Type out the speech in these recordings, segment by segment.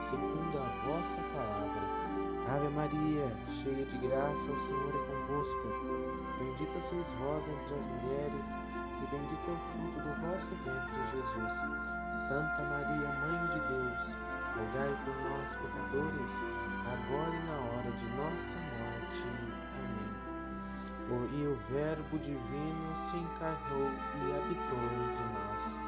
segundo a vossa palavra. Ave Maria, cheia de graça, o Senhor é convosco. Bendita sois vós entre as mulheres, e bendito é o fruto do vosso ventre, Jesus. Santa Maria, Mãe de Deus, rogai por nós, pecadores, agora e na hora de nossa morte. Amém. E o Verbo divino se encarnou e habitou entre nós.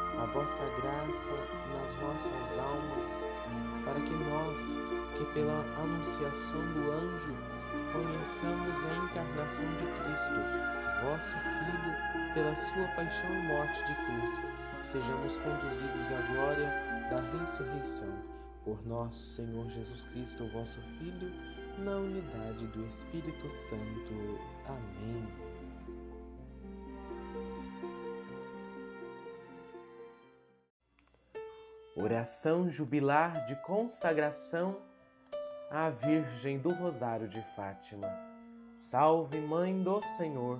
a vossa graça nas nossas almas, para que nós, que pela anunciação do anjo conheçamos a encarnação de Cristo, vosso Filho, pela sua paixão e morte de cruz, sejamos conduzidos à glória da ressurreição. Por nosso Senhor Jesus Cristo, vosso Filho, na unidade do Espírito Santo. Amém. Oração jubilar de consagração à Virgem do Rosário de Fátima. Salve, Mãe do Senhor,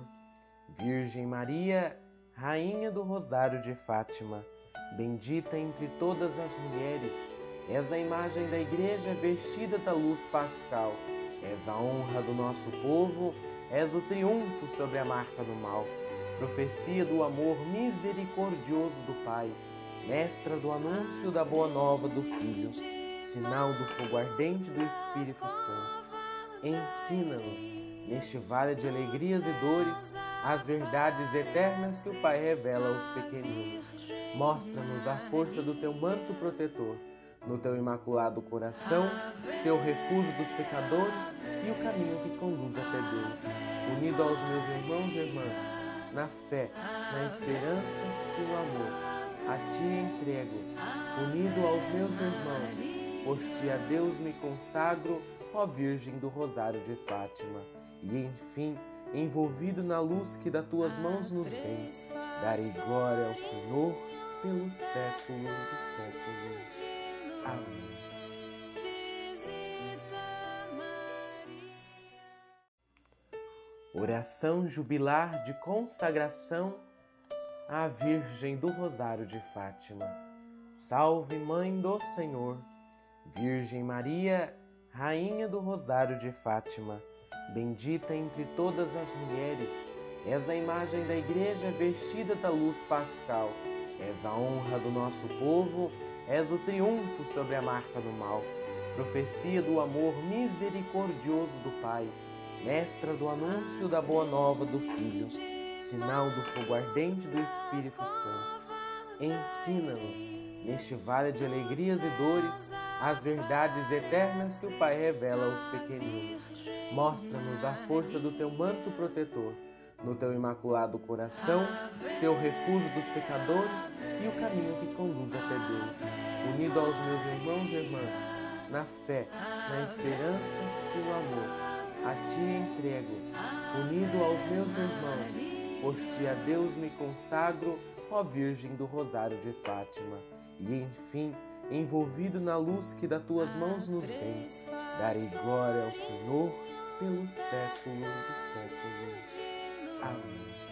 Virgem Maria, Rainha do Rosário de Fátima, bendita entre todas as mulheres, és a imagem da Igreja vestida da luz pascal, és a honra do nosso povo, és o triunfo sobre a marca do mal, profecia do amor misericordioso do Pai mestra do anúncio da boa nova do Filho, sinal do fogo ardente do Espírito Santo. Ensina-nos, neste vale de alegrias e dores, as verdades eternas que o Pai revela aos pequeninos. Mostra-nos a força do teu manto protetor, no teu imaculado coração, seu refúgio dos pecadores e o caminho que conduz até Deus. Unido aos meus irmãos e irmãs, na fé, na esperança e entrego, unido aos meus irmãos, por ti a Deus me consagro, ó Virgem do Rosário de Fátima, e enfim, envolvido na luz que das tuas mãos nos vem, darei glória ao Senhor pelos séculos dos séculos. Amém. Oração jubilar de consagração à Virgem do Rosário de Fátima. Salve, Mãe do Senhor, Virgem Maria, Rainha do Rosário de Fátima, bendita entre todas as mulheres, és a imagem da Igreja vestida da luz pascal, és a honra do nosso povo, és o triunfo sobre a marca do mal, profecia do amor misericordioso do Pai, mestra do anúncio da boa nova do Filho sinal do fogo ardente do Espírito Santo. Ensina-nos, neste vale de alegrias e dores, as verdades eternas que o Pai revela aos pequeninos. Mostra-nos a força do teu manto protetor, no teu imaculado coração, seu refúgio dos pecadores e o caminho que conduz até Deus. Unido aos meus irmãos e irmãs, na fé, na esperança e no amor, a ti entrego, unido aos meus irmãos por ti a Deus me consagro, ó Virgem do Rosário de Fátima, e enfim, envolvido na luz que das tuas mãos nos vem, darei glória ao Senhor pelos séculos dos séculos. Amém.